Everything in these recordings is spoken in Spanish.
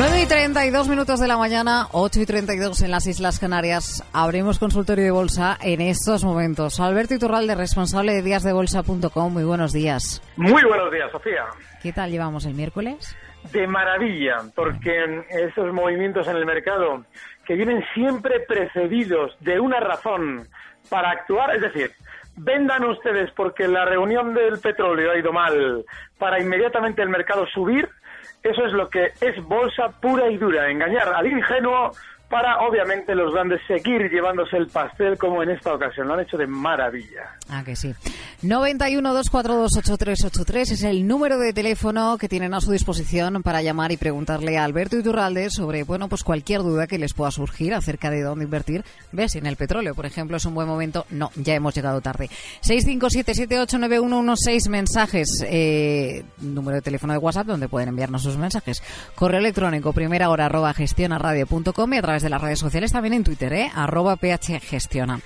9 y 32 minutos de la mañana, 8 y 32 en las Islas Canarias. Abrimos consultorio de bolsa en estos momentos. Alberto Iturralde, responsable de díasdebolsa.com. Muy buenos días. Muy buenos días, Sofía. ¿Qué tal llevamos el miércoles? De maravilla, porque esos movimientos en el mercado que vienen siempre precedidos de una razón para actuar, es decir, vendan ustedes porque la reunión del petróleo ha ido mal para inmediatamente el mercado subir, eso es lo que es bolsa pura y dura, engañar al ingenuo para obviamente los grandes seguir llevándose el pastel como en esta ocasión. Lo han hecho de maravilla. Ah, que sí. 91-242-8383 es el número de teléfono que tienen a su disposición para llamar y preguntarle a Alberto Iturralde sobre, bueno, pues cualquier duda que les pueda surgir acerca de dónde invertir. ¿Ves? En el petróleo, por ejemplo, es un buen momento. No, ya hemos llegado tarde. 657-789116 mensajes. Eh, número de teléfono de WhatsApp donde pueden enviarnos sus mensajes. Correo electrónico primera hora arroba gestionaradio.com y a través de las redes sociales, también en Twitter, ¿eh? phgestiona.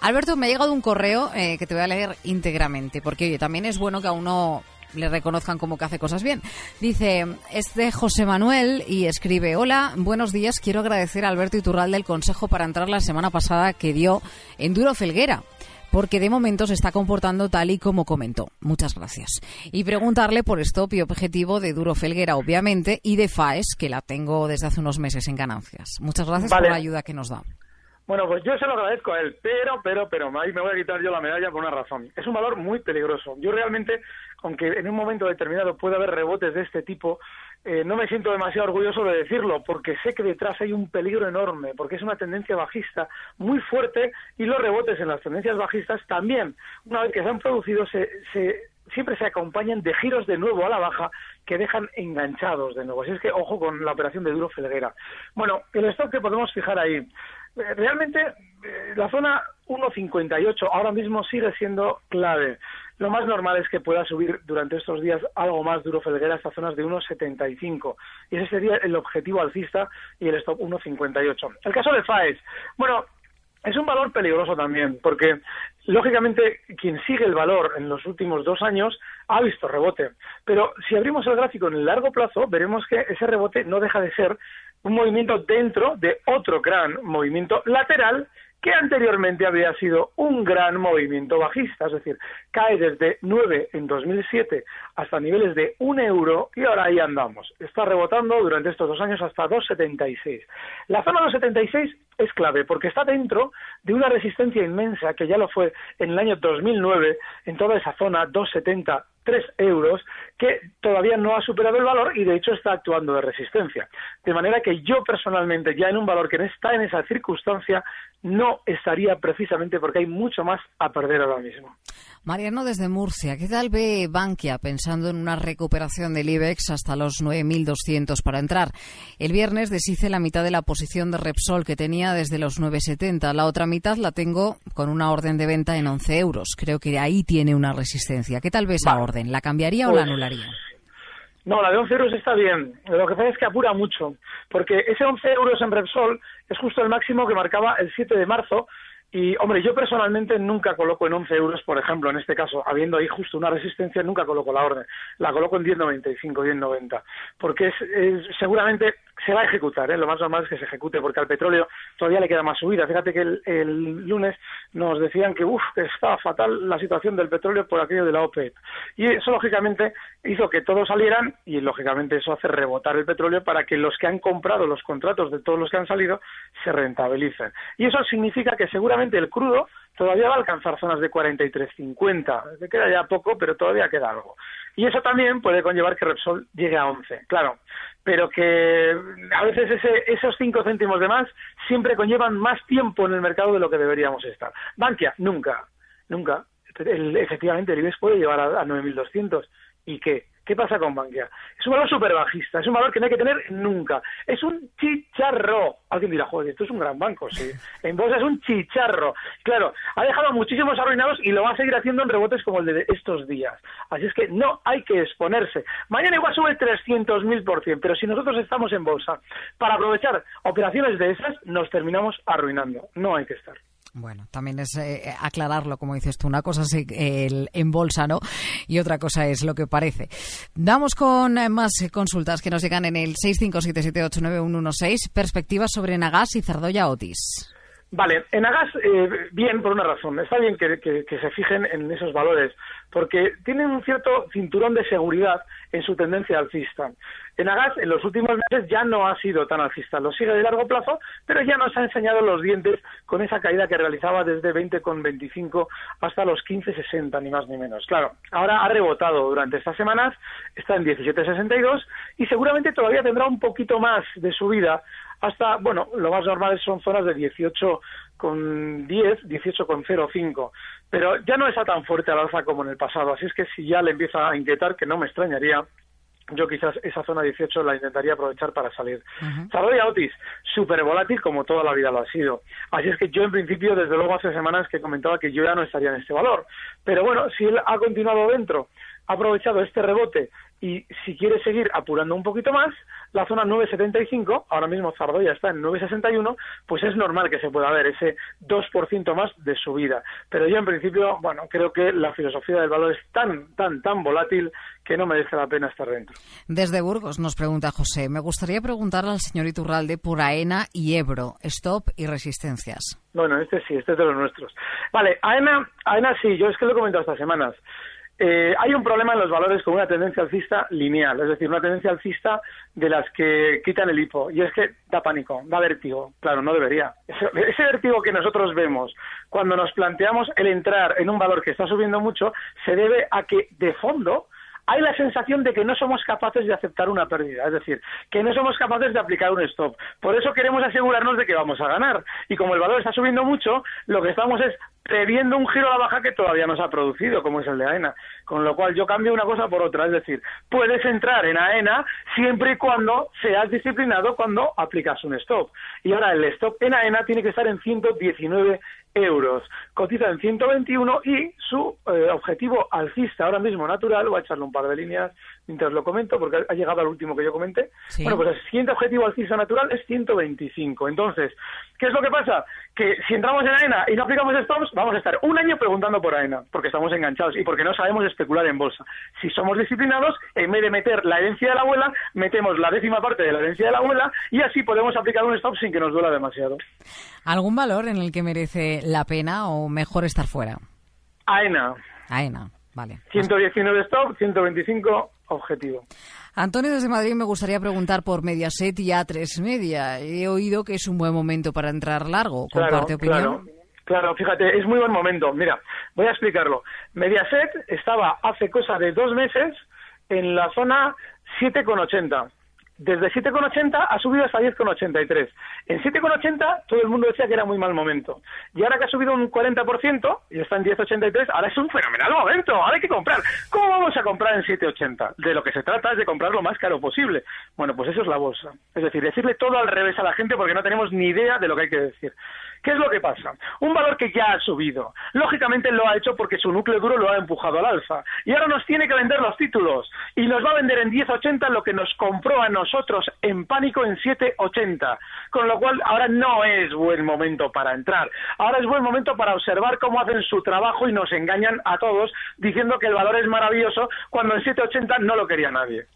Alberto, me ha llegado un correo eh, que te voy a leer íntegramente, porque oye, también es bueno que a uno le reconozcan como que hace cosas bien. Dice, es de José Manuel y escribe, hola, buenos días, quiero agradecer a Alberto Iturralde el consejo para entrar la semana pasada que dio en Duro Felguera porque de momento se está comportando tal y como comentó. Muchas gracias. Y preguntarle por stop y objetivo de Duro Felguera, obviamente, y de FAES, que la tengo desde hace unos meses en ganancias. Muchas gracias por la ayuda que nos da. Bueno, pues yo se lo agradezco a él, pero, pero, pero, ahí me voy a quitar yo la medalla por una razón. Es un valor muy peligroso. Yo realmente, aunque en un momento determinado puede haber rebotes de este tipo, eh, no me siento demasiado orgulloso de decirlo, porque sé que detrás hay un peligro enorme, porque es una tendencia bajista muy fuerte y los rebotes en las tendencias bajistas también, una vez que se han producido, se, siempre se acompañan de giros de nuevo a la baja que dejan enganchados de nuevo. Así es que ojo con la operación de Duro Felguera. Bueno, el stock que podemos fijar ahí. Eh, realmente eh, la zona 1.58 ahora mismo sigue siendo clave. Lo más normal es que pueda subir durante estos días algo más duro Felguera hasta zonas de 1,75 y ese sería el objetivo alcista y el stop 1,58. El caso de FAES, bueno, es un valor peligroso también, porque lógicamente quien sigue el valor en los últimos dos años ha visto rebote. Pero si abrimos el gráfico en el largo plazo, veremos que ese rebote no deja de ser un movimiento dentro de otro gran movimiento lateral que anteriormente había sido un gran movimiento bajista, es decir, cae desde 9 en 2007 hasta niveles de 1 euro y ahora ahí andamos. Está rebotando durante estos dos años hasta 2,76. La zona 2,76 es clave porque está dentro de una resistencia inmensa que ya lo fue en el año 2009 en toda esa zona 2,70 3 euros que todavía no ha superado el valor y de hecho está actuando de resistencia. De manera que yo personalmente ya en un valor que está en esa circunstancia no estaría precisamente porque hay mucho más a perder ahora mismo. Mariano desde Murcia, ¿qué tal ve Bankia pensando en una recuperación del IBEX hasta los 9.200 para entrar? El viernes deshice la mitad de la posición de Repsol que tenía desde los 9.70. La otra mitad la tengo con una orden de venta en 11 euros. Creo que ahí tiene una resistencia. ¿Qué tal ve esa orden? ¿La cambiaría o la pues anularía? No, la de 11 euros está bien. Lo que pasa es que apura mucho, porque ese 11 euros en Repsol es justo el máximo que marcaba el 7 de marzo. Y, hombre, yo personalmente nunca coloco en 11 euros, por ejemplo, en este caso, habiendo ahí justo una resistencia, nunca coloco la orden. La coloco en 10.95, 10.90. Porque es, seguramente se va a ejecutar, ¿eh? lo más normal es que se ejecute, porque al petróleo todavía le queda más subida. Fíjate que el, lunes nos decían que, uf, que estaba fatal la situación del petróleo por aquello de la OPEP. Y eso, lógicamente, hizo que todos salieran y, lógicamente, eso hace rebotar el petróleo para que los que han comprado los contratos de todos los que han salido se rentabilicen. Y eso significa que seguramente el crudo todavía va a alcanzar zonas de 43.50. Le queda ya poco, pero todavía queda algo. Y eso también puede conllevar que Repsol llegue a 11, claro. Pero que a veces ese, esos 5 céntimos de más siempre conllevan más tiempo en el mercado de lo que deberíamos estar. Bankia, nunca, nunca. efectivamente, el IBEX puede llevar a, a 9.200. ¿Y qué? ¿Qué pasa con Bankia? Es un valor súper bajista, es un valor que no hay que tener nunca. Es un chicharro. Alguien dirá, joder, esto es un gran banco, sí. En bolsa es un chicharro. Claro, ha dejado muchísimos arruinados y lo va a seguir haciendo en rebotes como el de estos días. Así es que no hay que exponerse. Mañana igual sube el 300.000%, por cien, pero si nosotros estamos en bolsa para aprovechar operaciones de esas, nos terminamos arruinando. No hay que estar. Bueno, también es eh, aclararlo, como dices tú, una cosa es el, en bolsa, ¿no? Y otra cosa es lo que parece. Damos con eh, más consultas que nos llegan en el 657789116, perspectivas sobre Nagas y Cerdoya Otis. Vale, en Agas, eh, bien, por una razón. Está bien que, se fijen en esos valores, porque tienen un cierto cinturón de seguridad en su tendencia alcista. En Agas, en los últimos meses ya no ha sido tan alcista, lo sigue de largo plazo, pero ya nos ha enseñado los dientes con esa caída que realizaba desde 20,25 hasta los 15,60, ni más ni menos. Claro, ahora ha rebotado durante estas semanas, está en 17,62 y seguramente todavía tendrá un poquito más de subida hasta, bueno, lo más normal son zonas de 18 con 10, 18 con 0,5, pero ya no está tan fuerte al alza como en el pasado, así es que si ya le empieza a inquietar, que no me extrañaría, yo quizás esa zona 18 la intentaría aprovechar para salir. Uh Otis, súper volátil como toda la vida lo ha sido. Así es que yo en principio, desde luego hace semanas que comentaba que yo ya no estaría en este valor. Pero bueno, si él ha continuado dentro, ha aprovechado este rebote y si quiere seguir apurando un poquito más, la zona 9,75, ahora mismo Zardoya está en 9,61, pues es normal que se pueda ver ese 2% más de subida. Pero yo en principio, bueno, creo que la filosofía del valor es tan, tan, tan volátil que no merece la pena estar dentro. Desde Burgos nos pregunta José, me gustaría preguntarle al señor Iturralde por AENA y Ebro, stop y resistencias. Bueno, este sí, este es de los nuestros. Vale, AENA, AENA sí, yo es que lo he comentado estas semanas. Eh, hay un problema en los valores con una tendencia alcista lineal, es decir, una tendencia alcista de las que quitan el hipo, y es que da pánico, da vértigo. Claro, no debería. Ese, ese vértigo que nosotros vemos cuando nos planteamos el entrar en un valor que está subiendo mucho se debe a que de fondo hay la sensación de que no somos capaces de aceptar una pérdida, es decir, que no somos capaces de aplicar un stop. Por eso queremos asegurarnos de que vamos a ganar. Y como el valor está subiendo mucho, lo que estamos es previendo un giro a la baja que todavía no se ha producido, como es el de AENA. Con lo cual yo cambio una cosa por otra, es decir, puedes entrar en AENA siempre y cuando seas disciplinado cuando aplicas un stop. Y ahora el stop en AENA tiene que estar en 119 euros. Cotiza en 121 y su eh, objetivo alcista ahora mismo natural, voy a echarle un par de líneas mientras lo comento porque ha llegado al último que yo comenté. Bueno, pues el siguiente objetivo alcista natural es 125. Entonces, ¿qué es lo que pasa? Que si entramos en AENA y no aplicamos stops, vamos a estar un año preguntando por AENA, porque estamos enganchados y porque no sabemos especular en bolsa. Si somos disciplinados, en vez de meter la herencia de la abuela, metemos la décima parte de la herencia de la abuela y así podemos aplicar un stop sin que nos duela demasiado. ¿Algún valor en el que merece la pena o mejor estar fuera? AENA. AENA, vale. 119 stop, 125 objetivo. Antonio desde Madrid me gustaría preguntar por Mediaset y A3 Media. He oído que es un buen momento para entrar largo. ¿Comparte opinión? Claro. Claro, fíjate, es muy buen momento. Mira, voy a explicarlo. Mediaset estaba hace cosa de dos meses en la zona 7,80 desde 7,80 ha subido hasta 10,83. En 7,80 todo el mundo decía que era muy mal momento. Y ahora que ha subido un 40% y está en 10,83, ahora es un fenomenal momento. Ahora hay que comprar. ¿Cómo vamos a comprar en 7,80? De lo que se trata es de comprar lo más caro posible. Bueno, pues eso es la bolsa. Es decir, decirle todo al revés a la gente porque no tenemos ni idea de lo que hay que decir. ¿Qué es lo que pasa? Un valor que ya ha subido. Lógicamente lo ha hecho porque su núcleo duro lo ha empujado al alza. Y ahora nos tiene que vender los títulos. Y nos va a vender en 10,80 lo que nos compró a nosotros en pánico en 7,80. Con lo cual ahora no es buen momento para entrar. Ahora es buen momento para observar cómo hacen su trabajo y nos engañan a todos diciendo que el valor es maravilloso cuando en 7,80 no lo quería nadie.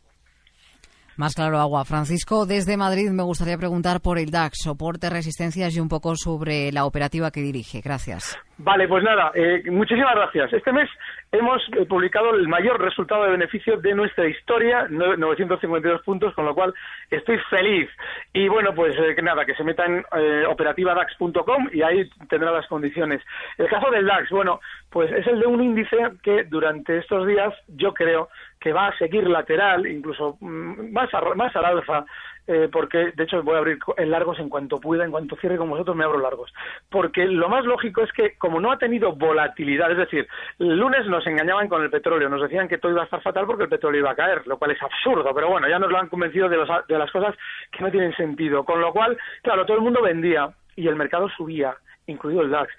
Más claro agua. Francisco, desde Madrid me gustaría preguntar por el DAX, soporte, resistencias y un poco sobre la operativa que dirige. Gracias. Vale, pues nada, eh, muchísimas gracias. Este mes hemos eh, publicado el mayor resultado de beneficio de nuestra historia, 952 puntos, con lo cual estoy feliz. Y bueno, pues eh, nada, que se meta en operativadax.com y ahí tendrá las condiciones. El caso del DAX, bueno, pues es el de un índice que durante estos días yo creo que va a seguir lateral, incluso mm, más, más al alza, eh, porque de hecho voy a abrir en largos en cuanto pueda, en cuanto cierre con vosotros me abro largos. Porque lo más lógico es que como no ha tenido volatilidad, es decir, el lunes nos engañaban con el petróleo, nos decían que todo iba a estar fatal porque el petróleo iba a caer, lo cual es absurdo, pero bueno, ya nos lo han convencido de, de las cosas que no tienen sentido. Con lo cual, claro, todo el mundo vendía y el mercado subía, incluido el DAX.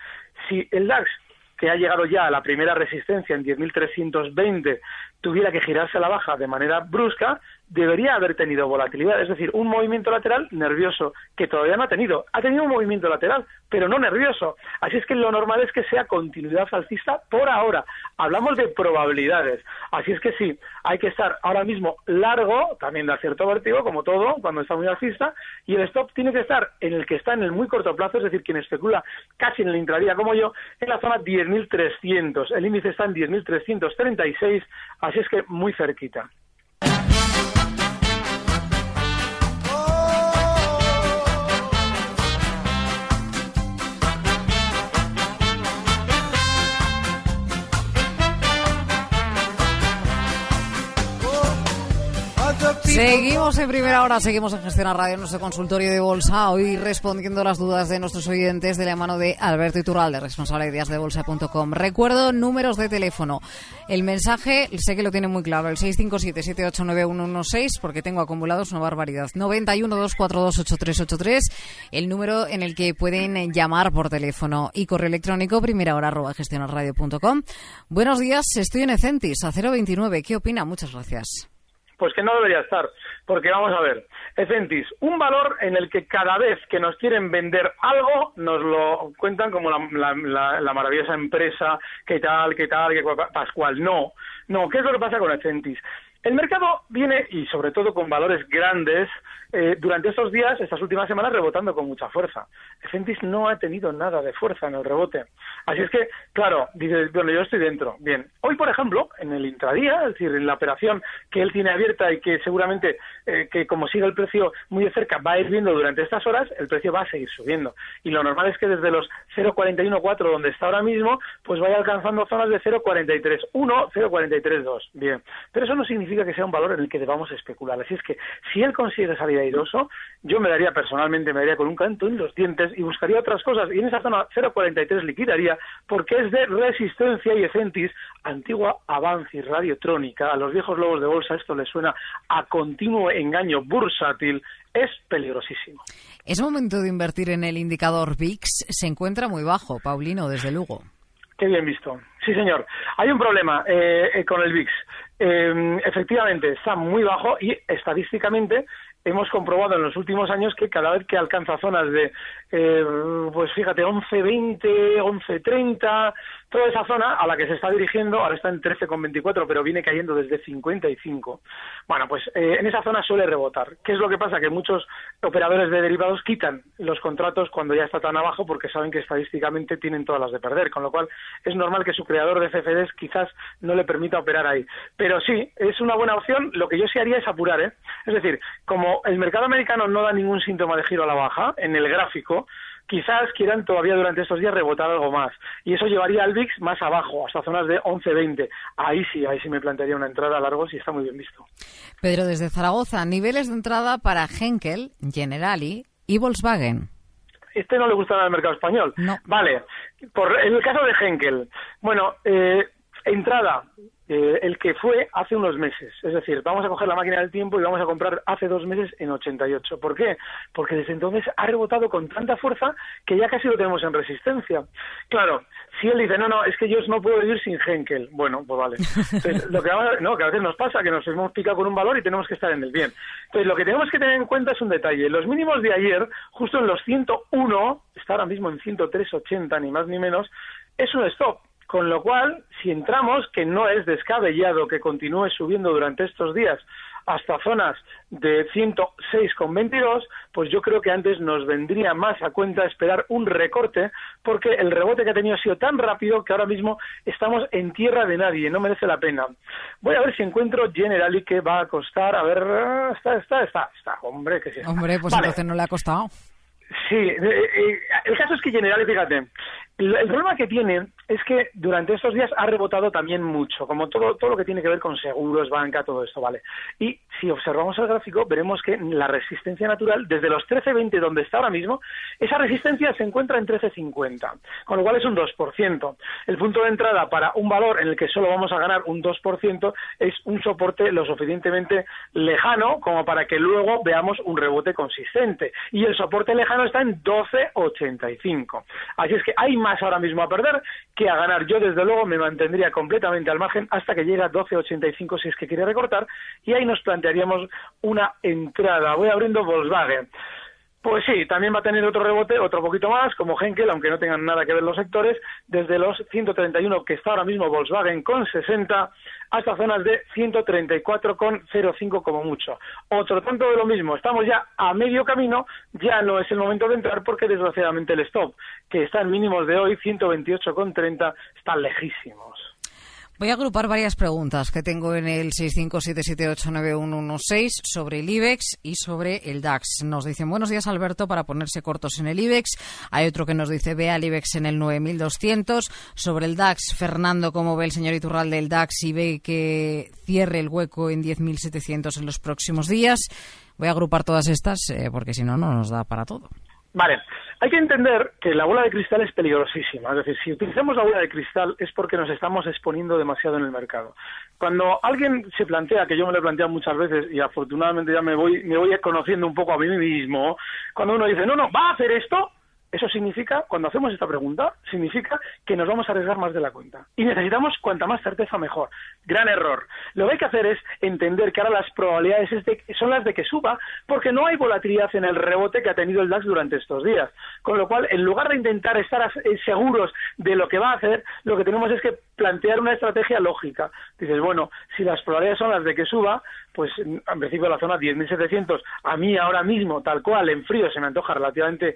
Si el DAX que ha llegado ya a la primera resistencia en 10.320 tuviera que girarse a la baja de manera brusca, debería haber tenido volatilidad, es decir, un movimiento lateral nervioso, que todavía no ha tenido. Ha tenido un movimiento lateral, pero no nervioso. Así es que lo normal es que sea continuidad alcista por ahora. Hablamos de probabilidades. Así es que sí, hay que estar ahora mismo largo, también da cierto vertigo, como todo, cuando está muy alcista, y el stop tiene que estar en el que está en el muy corto plazo, es decir, quien especula casi en el intradía como yo, en la zona 10.300. El índice está en 10.336, así Así es que muy cerquita. Seguimos en primera hora, seguimos en Gestión a Radio, nuestro consultorio de bolsa, hoy respondiendo las dudas de nuestros oyentes de la mano de Alberto Iturralde, responsable de díasdebolsa.com. Recuerdo números de teléfono. El mensaje, sé que lo tiene muy claro, el 657-789116, porque tengo acumulados una barbaridad. 91-242-8383, el número en el que pueden llamar por teléfono y correo electrónico, primera hora arroba gestionarradio.com. Buenos días, estoy en Ecentis, a 029. ¿Qué opina? Muchas gracias. Pues que no debería estar, porque vamos a ver, Ecentis, un valor en el que cada vez que nos quieren vender algo nos lo cuentan como la, la, maravillosa empresa, que tal, que tal, que Pascual. No, no, ¿qué es lo que pasa con Ecentis? El mercado viene, y sobre todo con valores grandes, eh, durante estos días, estas últimas semanas, rebotando con mucha fuerza. Centis no ha tenido nada de fuerza en el rebote. Así es que, claro, dice, bueno, yo estoy dentro. Bien, hoy, por ejemplo, en el intradía, es decir, en la operación que él tiene abierta y que seguramente, eh, que como sigue el precio muy de cerca, va a ir viendo durante estas horas, el precio va a seguir subiendo. Y lo normal es que desde los 0,41,4, donde está ahora mismo, pues vaya alcanzando zonas de 0,43,1, 0,43,2. Bien, pero eso no significa que sea un valor en el que debamos especular. Así es que, si él consigue salir airoso, yo me daría personalmente, me daría con un canto en los dientes y buscaría otras cosas. Y en esa zona 0,43 liquidaría porque es de resistencia y Ecentis, antigua y radiotrónica. A los viejos lobos de bolsa esto les suena a continuo engaño bursátil. Es peligrosísimo. Es momento de invertir en el indicador VIX. Se encuentra muy bajo, Paulino, desde luego. Qué bien visto. Sí, señor. Hay un problema eh, eh, con el VIX. Eh, efectivamente, está muy bajo y estadísticamente hemos comprobado en los últimos años que cada vez que alcanza zonas de, eh, pues fíjate, 11.20, 11.30, toda esa zona a la que se está dirigiendo, ahora está en 13,24, pero viene cayendo desde 55. Bueno, pues eh, en esa zona suele rebotar. ¿Qué es lo que pasa? Que muchos operadores de derivados quitan los contratos cuando ya está tan abajo porque saben que estadísticamente tienen todas las de perder, con lo cual es normal que su creador de CFDs quizás no le permita operar ahí. Pero sí, es una buena opción. Lo que yo sí haría es apurar, ¿eh? Es decir, como el mercado americano no da ningún síntoma de giro a la baja en el gráfico, quizás quieran todavía durante estos días rebotar algo más. Y eso llevaría al VIX más abajo, hasta zonas de 11-20. Ahí sí, ahí sí me plantearía una entrada a largos y está muy bien visto. Pedro, desde Zaragoza, niveles de entrada para Henkel, Generali y Volkswagen. Este no le gusta al mercado español. No. Vale, por, en el caso de Henkel, bueno, eh, entrada eh, el que fue hace unos meses. Es decir, vamos a coger la máquina del tiempo y vamos a comprar hace dos meses en 88. ¿Por qué? Porque desde entonces ha rebotado con tanta fuerza que ya casi lo tenemos en resistencia. Claro, si él dice, no, no, es que yo no puedo vivir sin Henkel. Bueno, pues vale. Lo que, no, que a veces nos pasa, que nos hemos picado con un valor y tenemos que estar en el bien. Entonces, lo que tenemos que tener en cuenta es un detalle. Los mínimos de ayer, justo en los 101, está ahora mismo en 103.80, ni más ni menos, es un stop Con lo cual, si entramos, que no es descabellado que continúe subiendo durante estos días hasta zonas de 106,22, pues yo creo que antes nos vendría más a cuenta esperar un recorte, porque el rebote que ha tenido ha sido tan rápido que ahora mismo estamos en tierra de nadie, no merece la pena. Voy a ver si encuentro Generali que va a costar, a ver, está, está, está, está, hombre, que sí. Hombre, pues entonces no le ha costado. Sí, eh, eh, el caso es que Generali, fíjate, el problema que tiene es que durante estos días ha rebotado también mucho, como todo, todo lo que tiene que ver con seguros, banca, todo esto, ¿vale? Y si observamos el gráfico, veremos que la resistencia natural, desde los 13.20 donde está ahora mismo, esa resistencia se encuentra en 13.50, con lo cual es un 2%. El punto de entrada para un valor en el que solo vamos a ganar un 2% es un soporte lo suficientemente lejano como para que luego veamos un rebote consistente. Y el soporte lejano está en 12.85. Así es que hay más ahora mismo a perder que a ganar. Yo, desde luego, me mantendría completamente al margen hasta que llegue a 12.85 si es que quiere recortar y ahí nos plantearíamos una entrada. Voy abriendo Volkswagen. Pues sí, también va a tener otro rebote, otro poquito más, como Henkel, aunque no tengan nada que ver los sectores, desde los 131 que está ahora mismo Volkswagen con 60 hasta zonas de 134,05 como mucho. Otro tanto de lo mismo, estamos ya a medio camino, ya no es el momento de entrar porque desgraciadamente el stop, que está en mínimos de hoy, 128,30, está lejísimos. Voy a agrupar varias preguntas que tengo en el 657789116 sobre el IBEX y sobre el DAX. Nos dicen buenos días Alberto para ponerse cortos en el IBEX. Hay otro que nos dice ve al IBEX en el 9200. Sobre el DAX, Fernando, ¿cómo ve el señor Iturral del DAX y ve que cierre el hueco en 10.700 en los próximos días? Voy a agrupar todas estas eh, porque si no, no nos da para todo. Vale, hay que entender que la bola de cristal es peligrosísima. Es decir, si utilizamos la bola de cristal es porque nos estamos exponiendo demasiado en el mercado. Cuando alguien se plantea, que yo me lo he planteado muchas veces y afortunadamente ya me voy, me voy conociendo un poco a mí mismo, cuando uno dice, no, no, va a hacer esto, eso significa, cuando hacemos esta pregunta, significa que nos vamos a arriesgar más de la cuenta. Y necesitamos cuanta más certeza mejor. Gran error. Lo que hay que hacer es entender que ahora las probabilidades son las de que suba, porque no hay volatilidad en el rebote que ha tenido el DAX durante estos días. Con lo cual, en lugar de intentar estar eh, seguros de lo que va a hacer, lo que tenemos es que plantear una estrategia lógica. Dices, bueno, si las probabilidades son las de que suba, pues en principio la zona 10.700, a mí ahora mismo, tal cual, en frío, se me antoja relativamente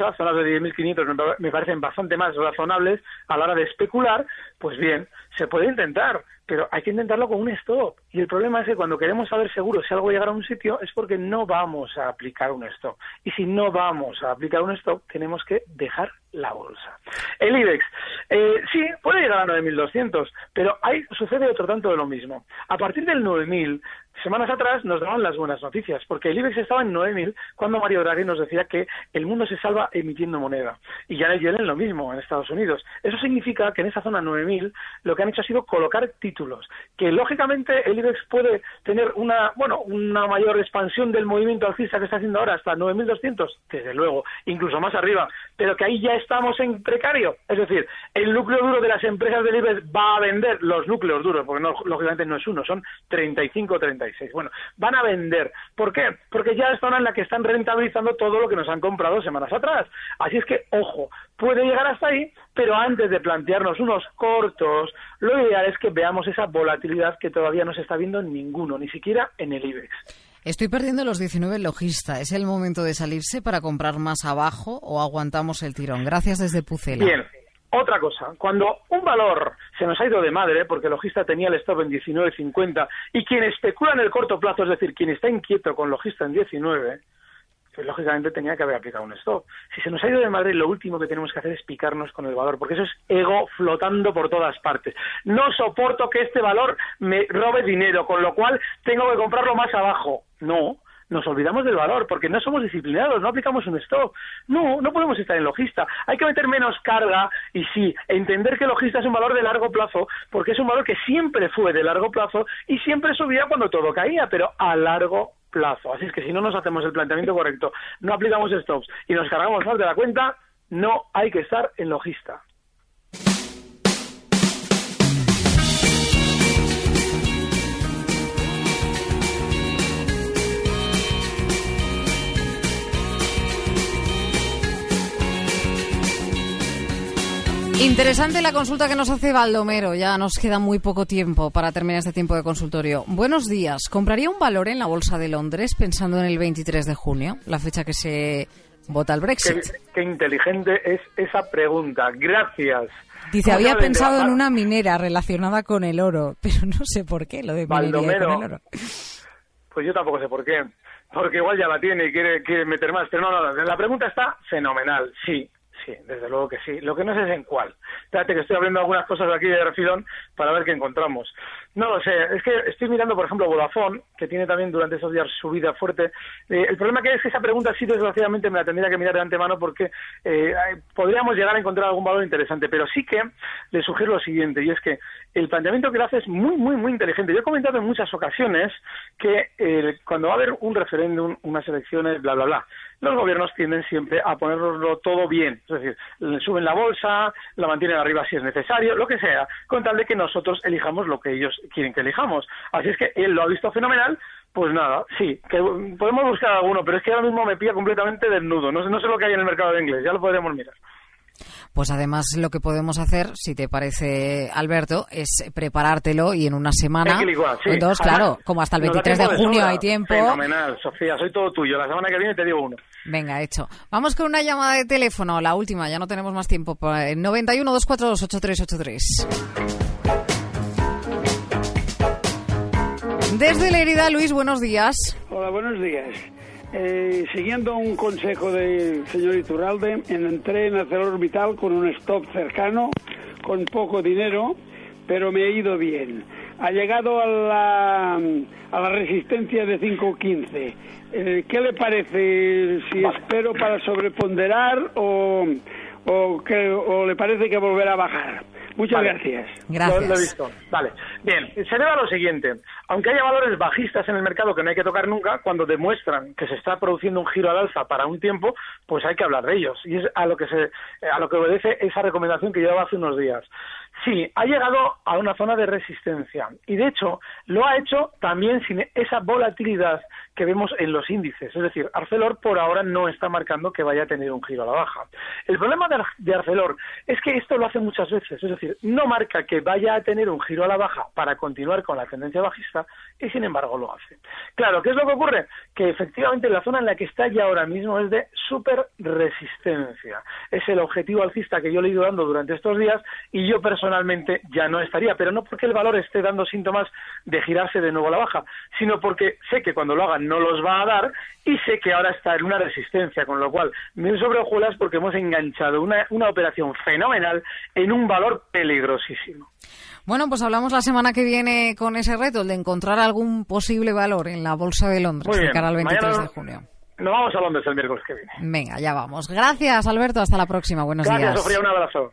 ambiciosa, zonas de 10.500 me parecen bastante más razonables a la hora de especular, pues bien, se puede intentar, pero hay que intentarlo con un stop. Y el problema es que cuando queremos saber seguro si algo llegará a un sitio es porque no vamos a aplicar un stop. Y si no vamos a aplicar un stop, tenemos que dejar la bolsa. El IBEX, eh, sí, puede llegar a 9.200, pero ahí sucede otro tanto de lo mismo. A partir del 9.000, semanas atrás nos daban las buenas noticias, porque el IBEX estaba en 9.000 cuando Mario Draghi nos decía que el mundo se salva emitiendo moneda. Y ya Yellen lo mismo en Estados Unidos. Eso significa que en esa zona 9.000 lo que han hecho ha sido colocar títulos, que lógicamente el IBEX puede tener una, bueno, una mayor expansión del movimiento alcista que está haciendo ahora hasta 9.200, desde luego, incluso más arriba, pero que ahí ya estamos en precario. Es decir, el núcleo duro de las empresas del IBEX va a vender los núcleos duros, porque no, lógicamente no es uno, son 35 o 36. Bueno, van a vender. ¿Por qué? Porque ya es zona en la que están rentabilizando todo lo que nos han comprado semanas atrás. Así es que, ojo, puede llegar hasta ahí, pero antes de plantearnos unos cortos, lo ideal es que veamos esa volatilidad que todavía no se está viendo en ninguno, ni siquiera en el IBEX. Estoy perdiendo los 19 logista. ¿Es el momento de salirse para comprar más abajo o aguantamos el tirón? Gracias desde Pucela. Bien. Otra cosa, cuando un valor se nos ha ido de madre porque el logista tenía el stop en 19.50 y quien especula en el corto plazo, es decir, quien está inquieto con logista en 19, pues lógicamente tenía que haber aplicado un stop. Si se nos ha ido de madre, lo último que tenemos que hacer es picarnos con el valor, porque eso es ego flotando por todas partes. No soporto que este valor me robe dinero, con lo cual tengo que comprarlo más abajo. No, nos olvidamos del valor porque no somos disciplinados, no aplicamos un stop. No, no podemos estar en logista. Hay que meter menos carga y sí, entender que logista es un valor de largo plazo porque es un valor que siempre fue de largo plazo y siempre subía cuando todo caía, pero a largo plazo. Así es que si no nos hacemos el planteamiento correcto, no aplicamos stops y nos cargamos más de la cuenta, no hay que estar en logista. Interesante la consulta que nos hace Baldomero. Ya nos queda muy poco tiempo para terminar este tiempo de consultorio. Buenos días. ¿Compraría un valor en la Bolsa de Londres pensando en el 23 de junio, la fecha que se vota el Brexit? Qué, qué inteligente es esa pregunta. Gracias. Dice, ¿Cómo había pensado en una minera relacionada con el oro, pero no sé por qué lo de minería Baldomero. con el oro. Pues yo tampoco sé por qué. Porque igual ya la tiene y quiere, quiere meter más. Pero no, no, no. La pregunta está fenomenal. Sí, sí, desde luego que sí. Lo que no sé es en cuál. Espérate que estoy abriendo algunas cosas aquí de refilón para ver qué encontramos. No lo sé. Es que estoy mirando, por ejemplo, Vodafone, que tiene también durante estos días subida fuerte. Eh, el problema que es que esa pregunta sí, desgraciadamente, me la tendría que mirar de antemano porque eh, podríamos llegar a encontrar algún valor interesante. Pero sí que le sugiero lo siguiente, y es que el planteamiento que le hace es muy, muy, muy inteligente. Yo he comentado en muchas ocasiones que eh, cuando va a haber un referéndum, unas elecciones, bla, bla, bla, los gobiernos tienden siempre a ponerlo todo bien. Es decir, suben la bolsa, la mantienen arriba si es necesario, lo que sea, con tal de que nosotros elijamos lo que ellos quieren que elijamos. Así es que él lo ha visto fenomenal. Pues nada, sí, que podemos buscar alguno, pero es que ahora mismo me pilla completamente desnudo. No sé, no sé lo que hay en el mercado de inglés, ya lo podríamos mirar. Pues además lo que podemos hacer, si te parece, Alberto, es preparártelo y en una semana... Licuar, sí. Entonces, claro, como hasta el nos da 23 de junio hay tiempo... Fenomenal, Sofía, soy todo tuyo. La semana que viene te digo uno. Venga, hecho. Vamos con una llamada de teléfono, la última, ya no tenemos más tiempo. Pa- 91 242 8383. Desde la herida, Luis, buenos días. Hola, buenos días. Eh, siguiendo un consejo del señor Iturralde, en- entré en ArcelorMittal con un stop cercano, con poco dinero, pero me ha ido bien. Ha llegado a la, a la resistencia de 5.15. Eh, ¿Qué le parece? Si espero para sobreponderar o, o, que, o le parece que volverá a bajar. Muchas Vale. gracias. Gracias. Lo, lo he visto. Vale. Bien, se debe a lo siguiente. Aunque haya valores bajistas en el mercado que no hay que tocar nunca, cuando demuestran que se está produciendo un giro al alza para un tiempo, pues hay que hablar de ellos. Y es a lo que se, a lo que obedece esa recomendación que yo daba hace unos días. Sí, ha llegado a una zona de resistencia. Y de hecho, lo ha hecho también sin esa volatilidad que vemos en los índices. Es decir, Arcelor por ahora no está marcando que vaya a tener un giro a la baja. El problema de, Ar- de Arcelor es que esto lo hace muchas veces. Es decir, no marca que vaya a tener un giro a la baja para continuar con la tendencia bajista y sin embargo lo hace. Claro, ¿qué es lo que ocurre? Que efectivamente la zona en la que está ya ahora mismo es de super resistencia. Es el objetivo alcista que yo le he ido dando durante estos días y yo personalmente ya no estaría, pero no porque el valor esté dando síntomas de girarse de nuevo a la baja, sino porque sé que cuando lo hagan no los va a dar y sé que ahora está en una resistencia, con lo cual me sobre hojuelas porque hemos enganchado una, una operación fenomenal en un valor peligrosísimo. Bueno, pues hablamos la semana que viene con ese reto, el de encontrar algún posible valor en la Bolsa de Londres de cara al 23 Mañana de junio. Nos vamos a Londres el miércoles que viene. Venga, ya vamos. Gracias, Alberto. Hasta la próxima. Buenos Gracias, días. Sofía, un abrazo.